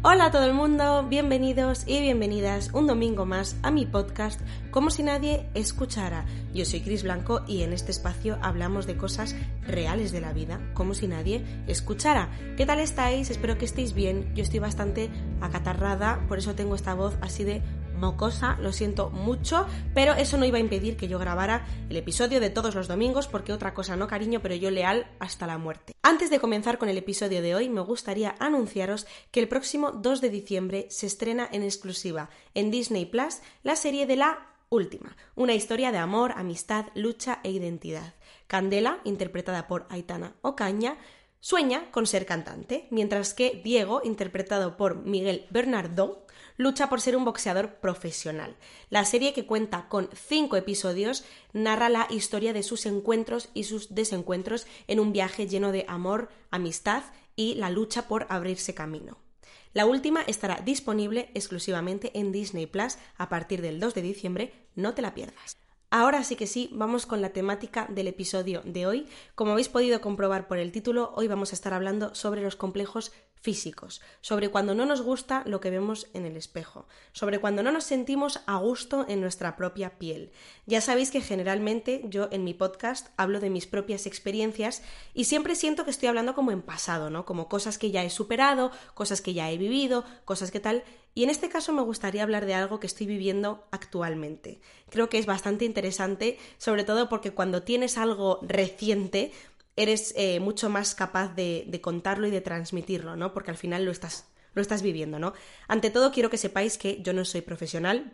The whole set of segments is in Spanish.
Hola a todo el mundo, bienvenidos y bienvenidas un domingo más a mi podcast Como si nadie escuchara. Yo soy Cris Blanco y en este espacio hablamos de cosas reales de la vida, como si nadie escuchara. ¿Qué tal estáis? Espero que estéis bien. Yo estoy bastante acatarrada, por eso tengo esta voz así de mocosa, lo siento mucho, pero eso no iba a impedir que yo grabara el episodio de todos los domingos, porque otra cosa no, cariño, pero yo leal hasta la muerte. Antes de comenzar con el episodio de hoy, me gustaría anunciaros que el próximo 2 de diciembre se estrena en exclusiva en Disney Plus la serie de la última, una historia de amor, amistad, lucha e identidad. Candela, interpretada por Aitana Ocaña, sueña con ser cantante, mientras que Diego, interpretado por Miguel Bernardo, lucha por ser un boxeador profesional. La serie, que cuenta con cinco episodios, narra la historia de sus encuentros y sus desencuentros en un viaje lleno de amor, amistad y la lucha por abrirse camino. La última estará disponible exclusivamente en Disney Plus a partir del 2 de diciembre, no te la pierdas. Ahora sí que sí, vamos con la temática del episodio de hoy. Como habéis podido comprobar por el título, hoy vamos a estar hablando sobre los complejos físicos, sobre cuando no nos gusta lo que vemos en el espejo, sobre cuando no nos sentimos a gusto en nuestra propia piel. Ya sabéis que generalmente yo en mi podcast hablo de mis propias experiencias y siempre siento que estoy hablando como en pasado, ¿no? Como cosas que ya he superado, cosas que ya he vivido, cosas que tal. Y en este caso me gustaría hablar de algo que estoy viviendo actualmente. Creo que es bastante interesante, sobre todo porque cuando tienes algo reciente, eres eh, mucho más capaz de, contarlo y de transmitirlo, ¿no? Porque al final lo estás, lo estás viviendo, ¿no? Ante todo, quiero que sepáis que yo no soy profesional,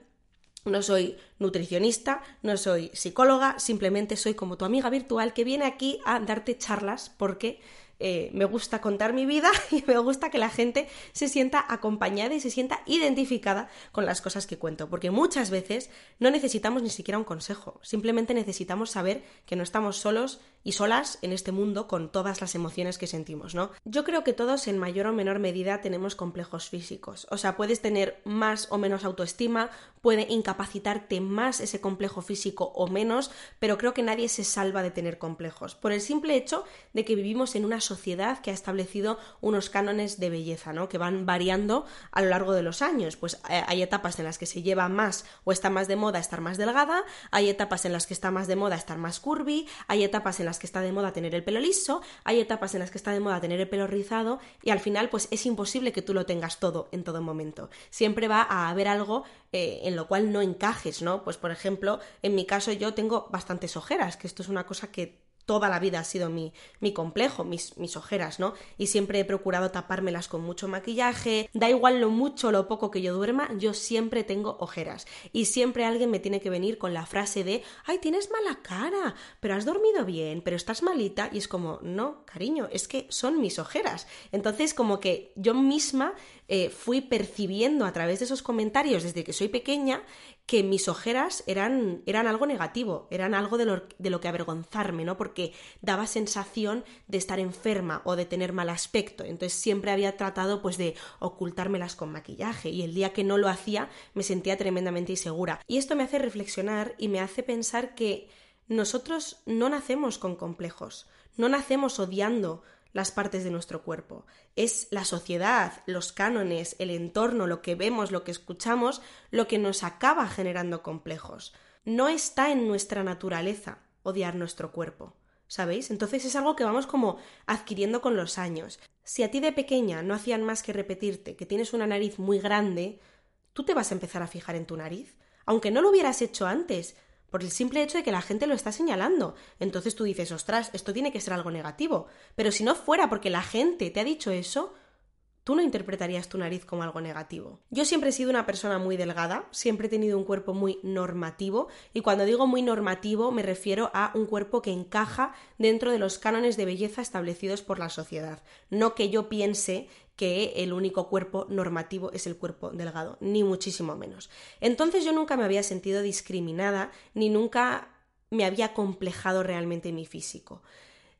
no soy nutricionista, no soy psicóloga, simplemente soy como tu amiga virtual que viene aquí a darte charlas porque eh, me gusta contar mi vida y me gusta que la gente se sienta acompañada y se sienta identificada con las cosas que cuento, porque muchas veces no necesitamos ni siquiera un consejo, simplemente necesitamos saber que no estamos solos y solas en este mundo con todas las emociones que sentimos, ¿no? Yo creo que todos en mayor o menor medida tenemos complejos físicos, o sea, puedes tener más o menos autoestima, puede incapacitarte más ese complejo físico o menos, pero creo que nadie se salva de tener complejos, por el simple hecho de que vivimos en una sociedad que ha establecido unos cánones de belleza, ¿no? Que van variando a lo largo de los años. Pues eh, hay etapas en las que se lleva más o está más de moda estar más delgada, hay etapas en las que está más de moda estar más curvy, hay etapas en las que está de moda tener el pelo liso, hay etapas en las que está de moda tener el pelo rizado y al final pues es imposible que tú lo tengas todo en todo momento. Siempre va a haber algo eh, en lo cual no encajes, ¿no? Pues por ejemplo, en mi caso yo tengo bastantes ojeras, que esto es una cosa que toda la vida ha sido mi, mi complejo, mis, mis, ojeras, ¿no? Y siempre he procurado tapármelas con mucho maquillaje, da igual lo mucho o lo poco que yo duerma, yo siempre tengo ojeras. Y siempre alguien me tiene que venir con la frase de, ay, tienes mala cara, pero has dormido bien, pero estás malita, y es como, no, cariño, es que son mis ojeras. Entonces, como que yo misma eh, fui percibiendo a través de esos comentarios desde que soy pequeña que mis ojeras eran, eran algo negativo, eran algo de lo, de lo, que avergonzarme, ¿no? Porque daba sensación de estar enferma o de tener mal aspecto. Entonces siempre había tratado pues de ocultármelas con maquillaje y el día que no lo hacía me sentía tremendamente insegura. Y esto me hace reflexionar y me hace pensar que nosotros no nacemos con complejos, no nacemos odiando las partes de nuestro cuerpo. Es la sociedad, los cánones, el entorno, lo que vemos, lo que escuchamos, lo que nos acaba generando complejos. No está en nuestra naturaleza odiar nuestro cuerpo. ¿Sabéis? Entonces es algo que vamos como adquiriendo con los años. Si a ti de pequeña no hacían más que repetirte que tienes una nariz muy grande, tú te vas a empezar a fijar en tu nariz. Aunque no lo hubieras hecho antes, por el simple hecho de que la gente lo está señalando. Entonces tú dices, ostras, esto tiene que ser algo negativo. Pero si no fuera porque la gente te ha dicho eso, tú no interpretarías tu nariz como algo negativo. Yo siempre he sido una persona muy delgada, siempre he tenido un cuerpo muy normativo, y cuando digo muy normativo me refiero a un cuerpo que encaja dentro de los cánones de belleza establecidos por la sociedad. No que yo piense que el único cuerpo normativo es el cuerpo delgado, ni muchísimo menos. Entonces yo nunca me había sentido discriminada, ni nunca me había complejado realmente mi físico.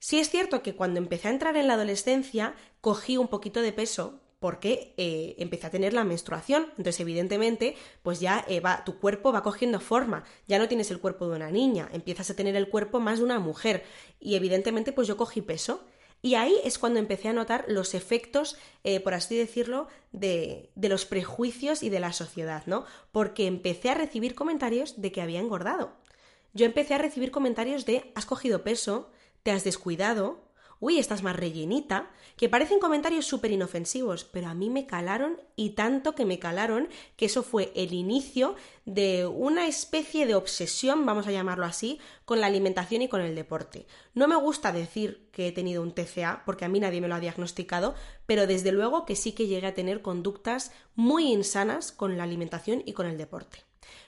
Sí es cierto que cuando empecé a entrar en la adolescencia cogí un poquito de peso porque eh, empecé a tener la menstruación. Entonces, evidentemente, pues ya eh, va, tu cuerpo va cogiendo forma. Ya no tienes el cuerpo de una niña, empiezas a tener el cuerpo más de una mujer. Y evidentemente, pues yo cogí peso. Y ahí es cuando empecé a notar los efectos, eh, por así decirlo, de, de, los prejuicios y de la sociedad, ¿no? Porque empecé a recibir comentarios de que había engordado. Yo empecé a recibir comentarios de has cogido peso, te has descuidado, uy, estás más rellenita, que parecen comentarios súper inofensivos, pero a mí me calaron y tanto que me calaron que eso fue el inicio de una especie de obsesión, vamos a llamarlo así, con la alimentación y con el deporte. No me gusta decir que he tenido un TCA, porque a mí nadie me lo ha diagnosticado, pero desde luego que sí que llegué a tener conductas muy insanas con la alimentación y con el deporte.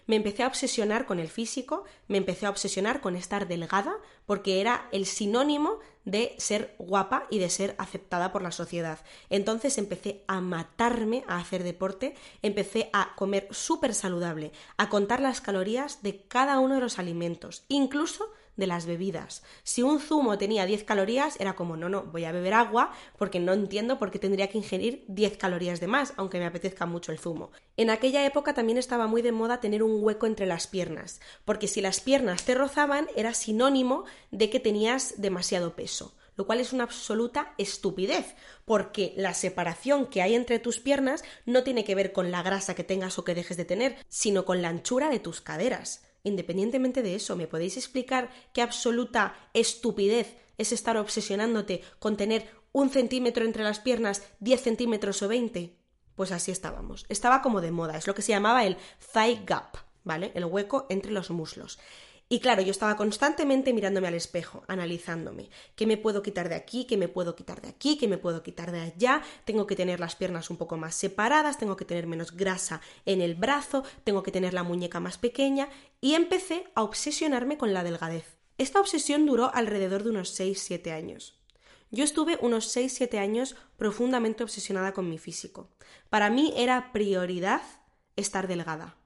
Me empecé a obsesionar con el físico, me empecé a obsesionar con estar delgada, porque era el sinónimo de ser guapa y de ser aceptada por la sociedad. Entonces empecé a matarme a hacer deporte, empecé a comer súper saludable, a contar las calorías de cada uno de los alimentos, incluso de las bebidas. Si un zumo tenía 10 calorías, era como, no, no, voy a beber agua porque no entiendo por qué tendría que ingerir 10 calorías de más, aunque me apetezca mucho el zumo. En aquella época también estaba muy de moda tener un hueco entre las piernas, porque si las piernas te rozaban era sinónimo de que tenías demasiado peso lo cual es una absoluta estupidez, porque la separación que hay entre tus piernas no tiene que ver con la grasa que tengas o que dejes de tener, sino con la anchura de tus caderas. Independientemente de eso, ¿me podéis explicar qué absoluta estupidez es estar obsesionándote con tener un centímetro entre las piernas, diez centímetros o veinte? Pues así estábamos. Estaba como de moda, es lo que se llamaba el thigh gap, ¿vale? El hueco entre los muslos. Y claro, yo estaba constantemente mirándome al espejo, analizándome. ¿Qué me puedo quitar de aquí? ¿Qué me puedo quitar de aquí? ¿Qué me puedo quitar de allá? Tengo que tener las piernas un poco más separadas, tengo que tener menos grasa en el brazo, tengo que tener la muñeca más pequeña. Y empecé a obsesionarme con la delgadez. Esta obsesión duró alrededor de unos 6-7 años. Yo estuve unos 6-7 años profundamente obsesionada con mi físico. Para mí era prioridad estar delgada.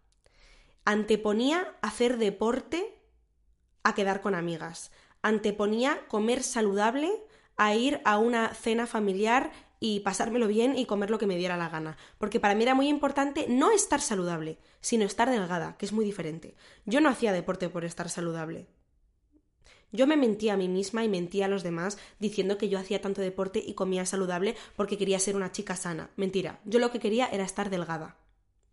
Anteponía hacer deporte a quedar con amigas. Anteponía comer saludable a ir a una cena familiar y pasármelo bien y comer lo que me diera la gana. Porque para mí era muy importante no estar saludable, sino estar delgada, que es muy diferente. Yo no hacía deporte por estar saludable. Yo me mentía a mí misma y mentía a los demás diciendo que yo hacía tanto deporte y comía saludable porque quería ser una chica sana. Mentira, yo lo que quería era estar delgada.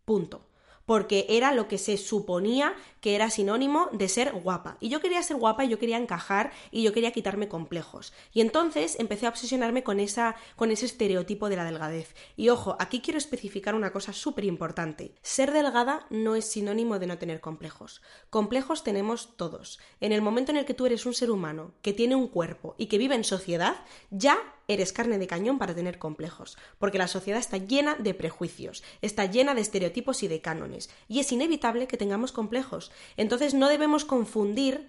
Punto porque era lo que se suponía que era sinónimo de ser guapa. Y yo quería ser guapa y yo quería encajar y yo quería quitarme complejos. Y entonces empecé a obsesionarme con, esa, con ese estereotipo de la delgadez. Y ojo, aquí quiero especificar una cosa súper importante. Ser delgada no es sinónimo de no tener complejos. Complejos tenemos todos. En el momento en el que tú eres un ser humano que tiene un cuerpo y que vive en sociedad, ya eres carne de cañón para tener complejos, porque la sociedad está llena de prejuicios, está llena de estereotipos y de cánones, y es inevitable que tengamos complejos. Entonces no debemos confundir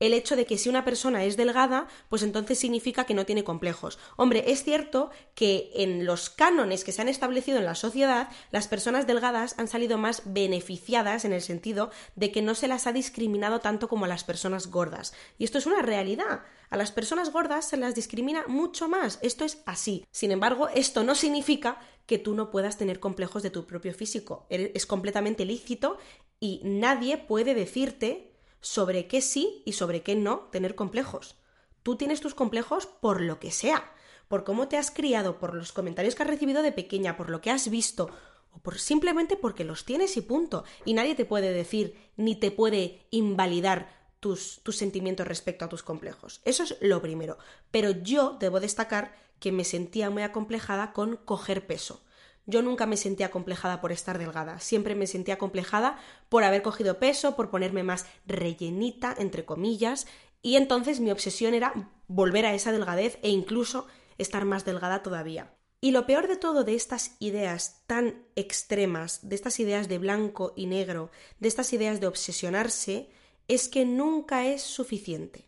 el hecho de que si una persona es delgada, pues entonces significa que no tiene complejos. Hombre, es cierto que en los cánones que se han establecido en la sociedad, las personas delgadas han salido más beneficiadas en el sentido de que no se las ha discriminado tanto como a las personas gordas. Y esto es una realidad. A las personas gordas se las discrimina mucho más. Esto es así. Sin embargo, esto no significa que tú no puedas tener complejos de tu propio físico. Es completamente lícito y nadie puede decirte sobre qué sí y sobre qué no tener complejos. Tú tienes tus complejos por lo que sea, por cómo te has criado, por los comentarios que has recibido de pequeña, por lo que has visto, o por simplemente porque los tienes y punto. Y nadie te puede decir ni te puede invalidar tus, tus sentimientos respecto a tus complejos. Eso es lo primero. Pero yo debo destacar que me sentía muy acomplejada con coger peso. Yo nunca me sentía acomplejada por estar delgada, siempre me sentía acomplejada por haber cogido peso, por ponerme más rellenita, entre comillas, y entonces mi obsesión era volver a esa delgadez e incluso estar más delgada todavía. Y lo peor de todo de estas ideas tan extremas, de estas ideas de blanco y negro, de estas ideas de obsesionarse, es que nunca es suficiente.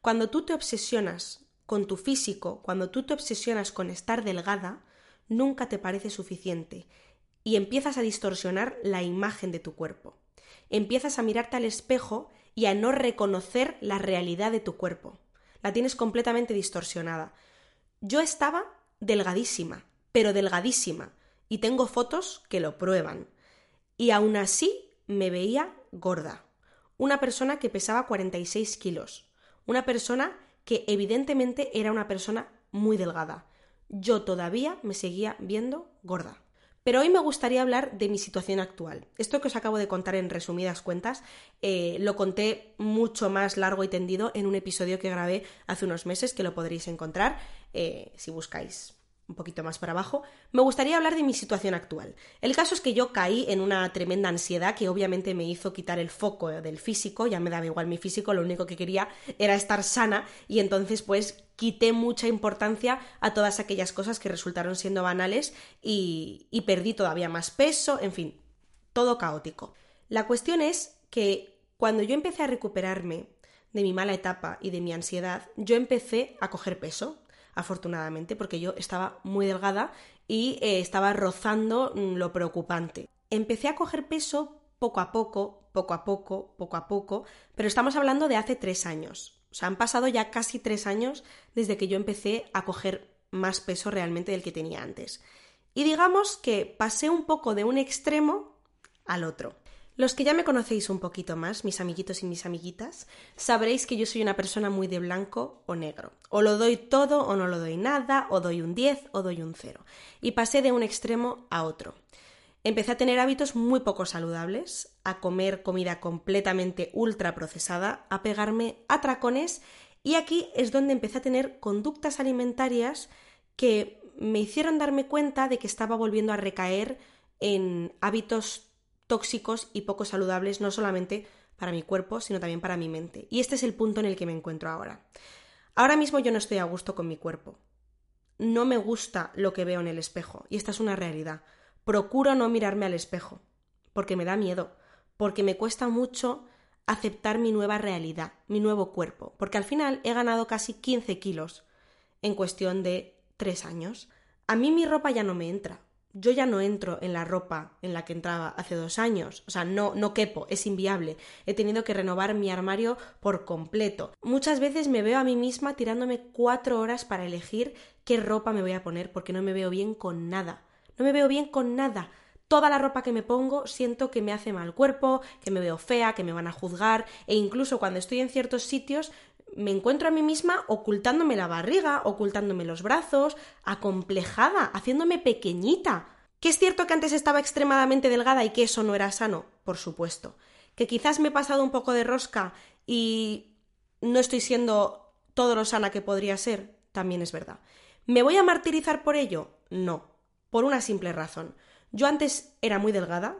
Cuando tú te obsesionas con tu físico, cuando tú te obsesionas con estar delgada, nunca te parece suficiente y empiezas a distorsionar la imagen de tu cuerpo. Empiezas a mirarte al espejo y a no reconocer la realidad de tu cuerpo. La tienes completamente distorsionada. Yo estaba delgadísima, pero delgadísima, y tengo fotos que lo prueban. Y aún así me veía gorda. Una persona que pesaba 46 kilos. Una persona que evidentemente era una persona muy delgada. Yo todavía me seguía viendo gorda. Pero hoy me gustaría hablar de mi situación actual. Esto que os acabo de contar en resumidas cuentas eh, lo conté mucho más largo y tendido en un episodio que grabé hace unos meses que lo podréis encontrar eh, si buscáis un poquito más para abajo, me gustaría hablar de mi situación actual. El caso es que yo caí en una tremenda ansiedad que obviamente me hizo quitar el foco del físico, ya me daba igual mi físico, lo único que quería era estar sana y entonces pues quité mucha importancia a todas aquellas cosas que resultaron siendo banales y, y perdí todavía más peso, en fin, todo caótico. La cuestión es que cuando yo empecé a recuperarme de mi mala etapa y de mi ansiedad, yo empecé a coger peso, afortunadamente, porque yo estaba muy delgada y eh, estaba rozando mm, lo preocupante. Empecé a coger peso poco a poco, poco a poco, poco a poco, pero estamos hablando de hace tres años. O sea, han pasado ya casi tres años desde que yo empecé a coger más peso realmente del que tenía antes. Y digamos que pasé un poco de un extremo al otro. Los que ya me conocéis un poquito más, mis amiguitos y mis amiguitas, sabréis que yo soy una persona muy de blanco o negro. O lo doy todo o no lo doy nada, o doy un 10 o doy un 0. Y pasé de un extremo a otro. Empecé a tener hábitos muy poco saludables, a comer comida completamente ultra procesada, a pegarme a tracones y aquí es donde empecé a tener conductas alimentarias que me hicieron darme cuenta de que estaba volviendo a recaer en hábitos tóxicos y poco saludables, no solamente para mi cuerpo, sino también para mi mente. Y este es el punto en el que me encuentro ahora. Ahora mismo yo no estoy a gusto con mi cuerpo. No me gusta lo que veo en el espejo, y esta es una realidad. Procuro no mirarme al espejo, porque me da miedo, porque me cuesta mucho aceptar mi nueva realidad, mi nuevo cuerpo, porque al final he ganado casi 15 kilos en cuestión de tres años. A mí mi ropa ya no me entra, yo ya no entro en la ropa en la que entraba hace dos años. O sea, no, no quepo, es inviable. He tenido que renovar mi armario por completo. Muchas veces me veo a mí misma tirándome cuatro horas para elegir qué ropa me voy a poner porque no me veo bien con nada. No me veo bien con nada. Toda la ropa que me pongo siento que me hace mal cuerpo, que me veo fea, que me van a juzgar e incluso cuando estoy en ciertos sitios me encuentro a mí misma ocultándome la barriga, ocultándome los brazos, acomplejada, haciéndome pequeñita. ¿Que es cierto que antes estaba extremadamente delgada y que eso no era sano? Por supuesto. ¿Que quizás me he pasado un poco de rosca y no estoy siendo todo lo sana que podría ser? También es verdad. ¿Me voy a martirizar por ello? No. Por una simple razón. Yo antes era muy delgada,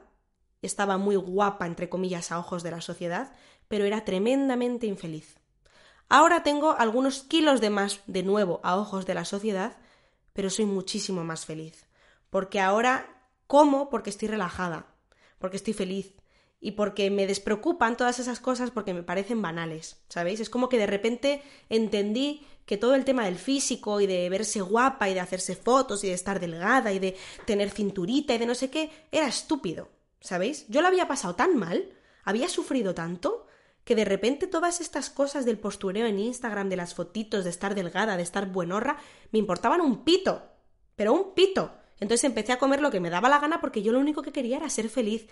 estaba muy guapa, entre comillas, a ojos de la sociedad, pero era tremendamente infeliz. Ahora tengo algunos kilos de más de nuevo a ojos de la sociedad, pero soy muchísimo más feliz. Porque ahora como porque estoy relajada, porque estoy feliz y porque me despreocupan todas esas cosas porque me parecen banales, ¿sabéis? Es como que de repente entendí que todo el tema del físico y de verse guapa y de hacerse fotos y de estar delgada y de tener cinturita y de no sé qué era estúpido, ¿sabéis? Yo lo había pasado tan mal, había sufrido tanto que de repente todas estas cosas del postureo en Instagram, de las fotitos, de estar delgada, de estar buenorra, me importaban un pito, pero un pito. Entonces empecé a comer lo que me daba la gana porque yo lo único que quería era ser feliz.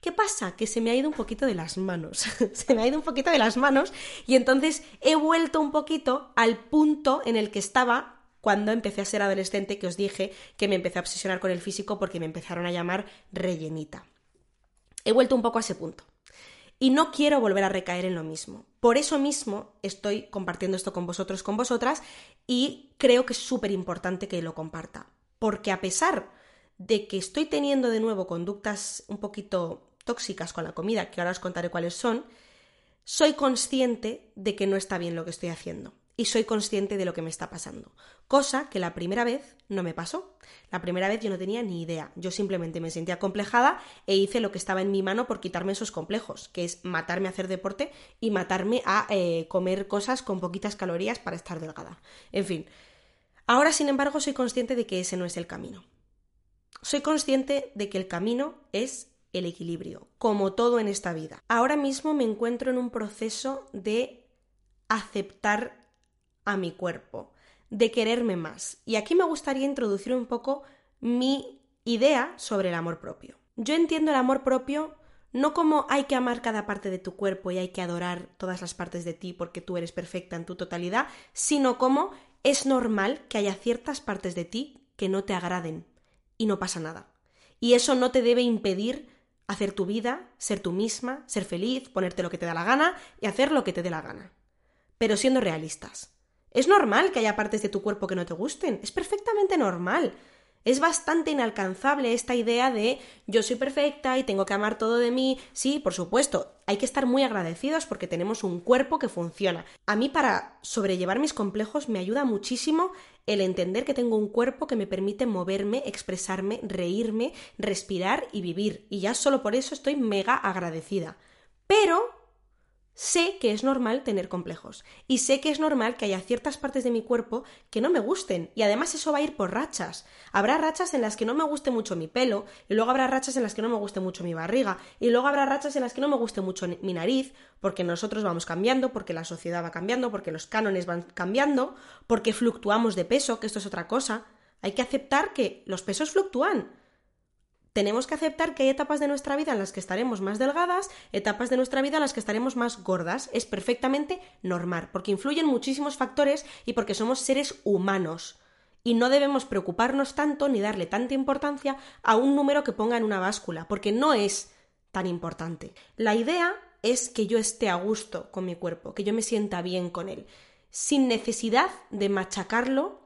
¿Qué pasa? Que se me ha ido un poquito de las manos. se me ha ido un poquito de las manos y entonces he vuelto un poquito al punto en el que estaba cuando empecé a ser adolescente, que os dije que me empecé a obsesionar con el físico porque me empezaron a llamar rellenita. He vuelto un poco a ese punto. Y no quiero volver a recaer en lo mismo. Por eso mismo estoy compartiendo esto con vosotros, con vosotras, y creo que es súper importante que lo comparta. Porque a pesar de que estoy teniendo de nuevo conductas un poquito tóxicas con la comida, que ahora os contaré cuáles son, soy consciente de que no está bien lo que estoy haciendo y soy consciente de lo que me está pasando. Cosa que la primera vez no me pasó. La primera vez yo no tenía ni idea. Yo simplemente me sentía complejada e hice lo que estaba en mi mano por quitarme esos complejos, que es matarme a hacer deporte y matarme a eh, comer cosas con poquitas calorías para estar delgada. En fin. Ahora, sin embargo, soy consciente de que ese no es el camino. soy consciente de que el camino es el equilibrio, como todo en esta vida. Ahora mismo me encuentro en un proceso de aceptar a mi cuerpo, de quererme más. Y aquí me gustaría introducir un poco mi idea sobre el amor propio. Yo entiendo el amor propio no como hay que amar cada parte de tu cuerpo y hay que adorar todas las partes de ti porque tú eres perfecta en tu totalidad, sino como es normal que haya ciertas partes de ti que no te agraden y no pasa nada. Y eso no te debe impedir hacer tu vida, ser tú misma, ser feliz, ponerte lo que te da la gana y hacer lo que te dé la gana. Pero siendo realistas. Es normal que haya partes de tu cuerpo que no te gusten, es perfectamente normal. Es bastante inalcanzable esta idea de yo soy perfecta y tengo que amar todo de mí. Sí, por supuesto, hay que estar muy agradecidos porque tenemos un cuerpo que funciona. A mí para sobrellevar mis complejos me ayuda muchísimo el entender que tengo un cuerpo que me permite moverme, expresarme, reírme, respirar y vivir. Y ya solo por eso estoy mega agradecida. Pero sé que es normal tener complejos y sé que es normal que haya ciertas partes de mi cuerpo que no me gusten y además eso va a ir por rachas. Habrá rachas en las que no me guste mucho mi pelo y luego habrá rachas en las que no me guste mucho mi barriga y luego habrá rachas en las que no me guste mucho mi nariz porque nosotros vamos cambiando, porque la sociedad va cambiando, porque los cánones van cambiando, porque fluctuamos de peso, que esto es otra cosa. Hay que aceptar que los pesos fluctúan tenemos que aceptar que hay etapas de nuestra vida en las que estaremos más delgadas, etapas de nuestra vida en las que estaremos más gordas. Es perfectamente normal, porque influyen muchísimos factores y porque somos seres humanos. Y no debemos preocuparnos tanto ni darle tanta importancia a un número que ponga en una báscula, porque no es tan importante. La idea es que yo esté a gusto con mi cuerpo, que yo me sienta bien con él, sin necesidad de machacarlo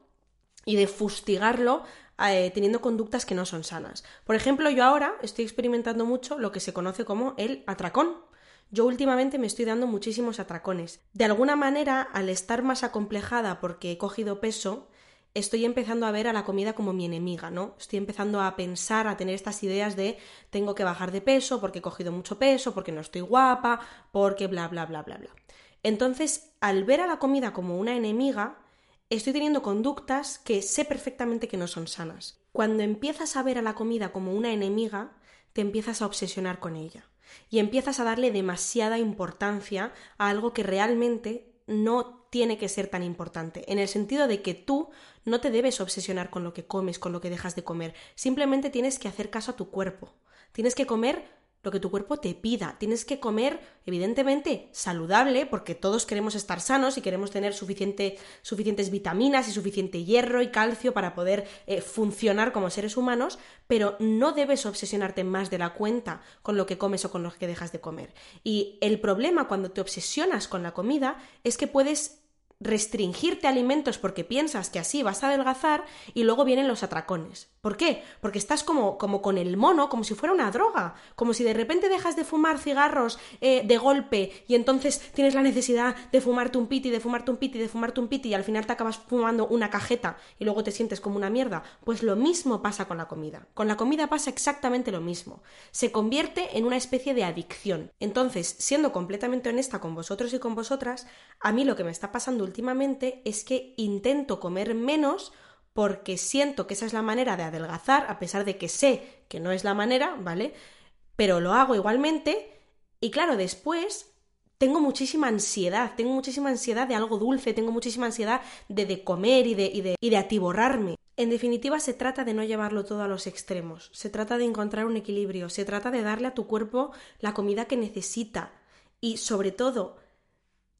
y de fustigarlo eh, teniendo conductas que no son sanas. Por ejemplo, yo ahora estoy experimentando mucho lo que se conoce como el atracón. Yo últimamente me estoy dando muchísimos atracones. De alguna manera, al estar más acomplejada porque he cogido peso, estoy empezando a ver a la comida como mi enemiga, ¿no? Estoy empezando a pensar, a tener estas ideas de tengo que bajar de peso porque he cogido mucho peso, porque no estoy guapa, porque bla, bla, bla, bla, bla. Entonces, al ver a la comida como una enemiga, estoy teniendo conductas que sé perfectamente que no son sanas. Cuando empiezas a ver a la comida como una enemiga, te empiezas a obsesionar con ella y empiezas a darle demasiada importancia a algo que realmente no tiene que ser tan importante, en el sentido de que tú no te debes obsesionar con lo que comes, con lo que dejas de comer, simplemente tienes que hacer caso a tu cuerpo, tienes que comer lo que tu cuerpo te pida. Tienes que comer, evidentemente, saludable, porque todos queremos estar sanos y queremos tener suficiente, suficientes vitaminas y suficiente hierro y calcio para poder eh, funcionar como seres humanos, pero no debes obsesionarte más de la cuenta con lo que comes o con lo que dejas de comer. Y el problema cuando te obsesionas con la comida es que puedes restringirte alimentos porque piensas que así vas a adelgazar y luego vienen los atracones. ¿Por qué? Porque estás como, como con el mono, como si fuera una droga, como si de repente dejas de fumar cigarros eh, de golpe y entonces tienes la necesidad de fumarte un piti, de fumarte un piti, de fumarte un piti y al final te acabas fumando una cajeta y luego te sientes como una mierda. Pues lo mismo pasa con la comida. Con la comida pasa exactamente lo mismo. Se convierte en una especie de adicción. Entonces, siendo completamente honesta con vosotros y con vosotras, a mí lo que me está pasando últimamente es que intento comer menos porque siento que esa es la manera de adelgazar, a pesar de que sé que no es la manera, ¿vale? Pero lo hago igualmente y claro, después tengo muchísima ansiedad, tengo muchísima ansiedad de algo dulce, tengo muchísima ansiedad de, de comer y de, y, de, y de atiborrarme. En definitiva, se trata de no llevarlo todo a los extremos, se trata de encontrar un equilibrio, se trata de darle a tu cuerpo la comida que necesita y, sobre todo,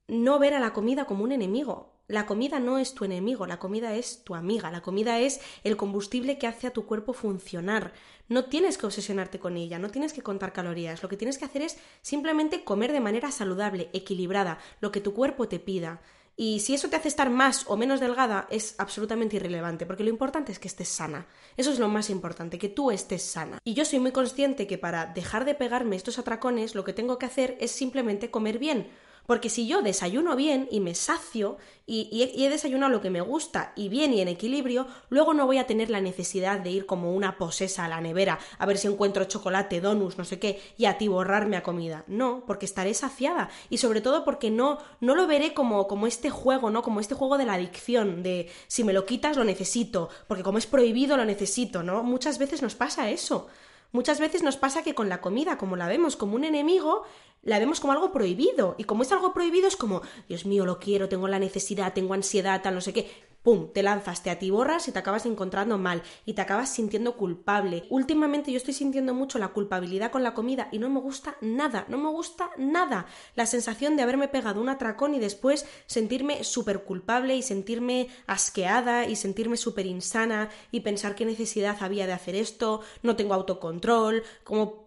no ver a la comida como un enemigo. La comida no es tu enemigo, la comida es tu amiga, la comida es el combustible que hace a tu cuerpo funcionar. No tienes que obsesionarte con ella, no tienes que contar calorías, lo que tienes que hacer es simplemente comer de manera saludable, equilibrada, lo que tu cuerpo te pida. Y si eso te hace estar más o menos delgada es absolutamente irrelevante, porque lo importante es que estés sana. Eso es lo más importante, que tú estés sana. Y yo soy muy consciente que para dejar de pegarme estos atracones lo que tengo que hacer es simplemente comer bien Porque si yo desayuno bien y me sacio y, he, desayunado lo que me gusta y bien y en equilibrio, luego no voy a tener la necesidad de ir como una posesa a la nevera a ver si encuentro chocolate, donuts, no sé qué, y atiborrarme a comida. No, porque estaré saciada y sobre todo porque no, no lo veré como, como este juego, ¿no? Como este juego de la adicción, de si me lo quitas lo necesito, porque como es prohibido lo necesito, ¿no? Muchas veces nos pasa eso. Muchas veces nos pasa que con la comida, como la vemos como un enemigo, la vemos como algo prohibido. Y como es algo prohibido, es como, Dios mío, lo quiero, tengo la necesidad, tengo ansiedad, tal, no sé qué. ¡Pum! Te lanzas, te atiborras y te acabas encontrando mal y te acabas sintiendo culpable. Últimamente yo estoy sintiendo mucho la culpabilidad con la comida y no me gusta nada, no me gusta nada. La sensación de haberme pegado un atracón y después sentirme súper culpable y sentirme asqueada y sentirme súper insana y pensar qué necesidad había de hacer esto, no tengo autocontrol, como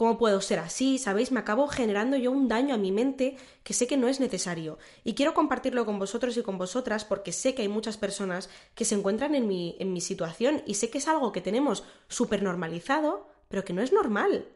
¿Cómo puedo ser así? ¿Sabéis? Me acabo generando yo un daño a mi mente que sé que no es necesario. Y quiero compartirlo con vosotros y con vosotras porque sé que hay muchas personas que se encuentran en mi, en mi situación y sé que es algo que tenemos súper normalizado, pero que no es normal.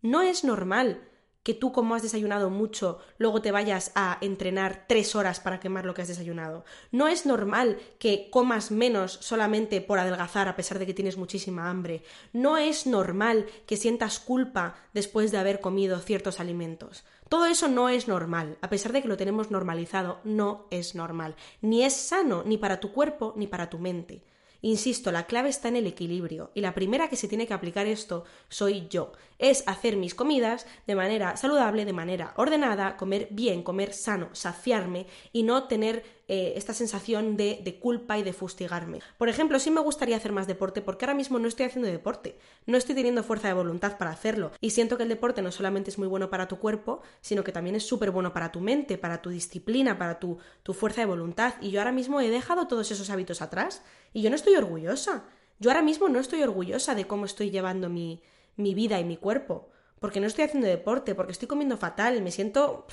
No es normal que tú como has desayunado mucho, luego te vayas a entrenar tres horas para quemar lo que has desayunado. No es normal que comas menos solamente por adelgazar a pesar de que tienes muchísima hambre. No es normal que sientas culpa después de haber comido ciertos alimentos. Todo eso no es normal, a pesar de que lo tenemos normalizado, no es normal. Ni es sano ni para tu cuerpo ni para tu mente. Insisto, la clave está en el equilibrio y la primera que se tiene que aplicar esto soy yo. Es hacer mis comidas de manera saludable, de manera ordenada, comer bien, comer sano, saciarme y no tener eh, esta sensación de, de, culpa y de fustigarme. Por ejemplo, sí me gustaría hacer más deporte porque ahora mismo no estoy haciendo deporte, no estoy teniendo fuerza de voluntad para hacerlo y siento que el deporte no solamente es muy bueno para tu cuerpo, sino que también es súper bueno para tu mente, para tu disciplina, para tu, tu fuerza de voluntad y yo ahora mismo he dejado todos esos hábitos atrás y yo no estoy orgullosa. Yo ahora mismo no estoy orgullosa de cómo estoy llevando mi, mi vida y mi cuerpo. Porque no estoy haciendo deporte, porque estoy comiendo fatal, me siento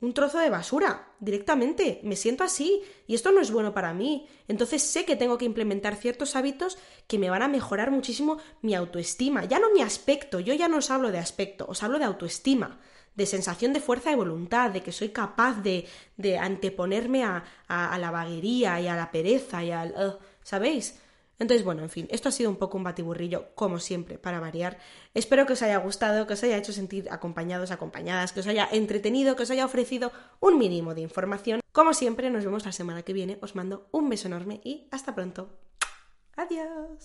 un trozo de basura, directamente, me siento así, y esto no es bueno para mí. Entonces sé que tengo que implementar ciertos hábitos que me van a mejorar muchísimo mi autoestima, ya no mi aspecto, yo ya no os hablo de aspecto, os hablo de autoestima, de sensación de fuerza de voluntad, de que soy capaz de, de anteponerme a, a, la vaguería y a la pereza y al... ¿Sabéis? Entonces, bueno, en fin, esto ha sido un poco un batiburrillo, como siempre, para variar. Espero que os haya gustado, que os haya hecho sentir acompañados, acompañadas, que os haya entretenido, que os haya ofrecido un mínimo de información. Como siempre, nos vemos la semana que viene. Os mando un beso enorme y hasta pronto. Adiós.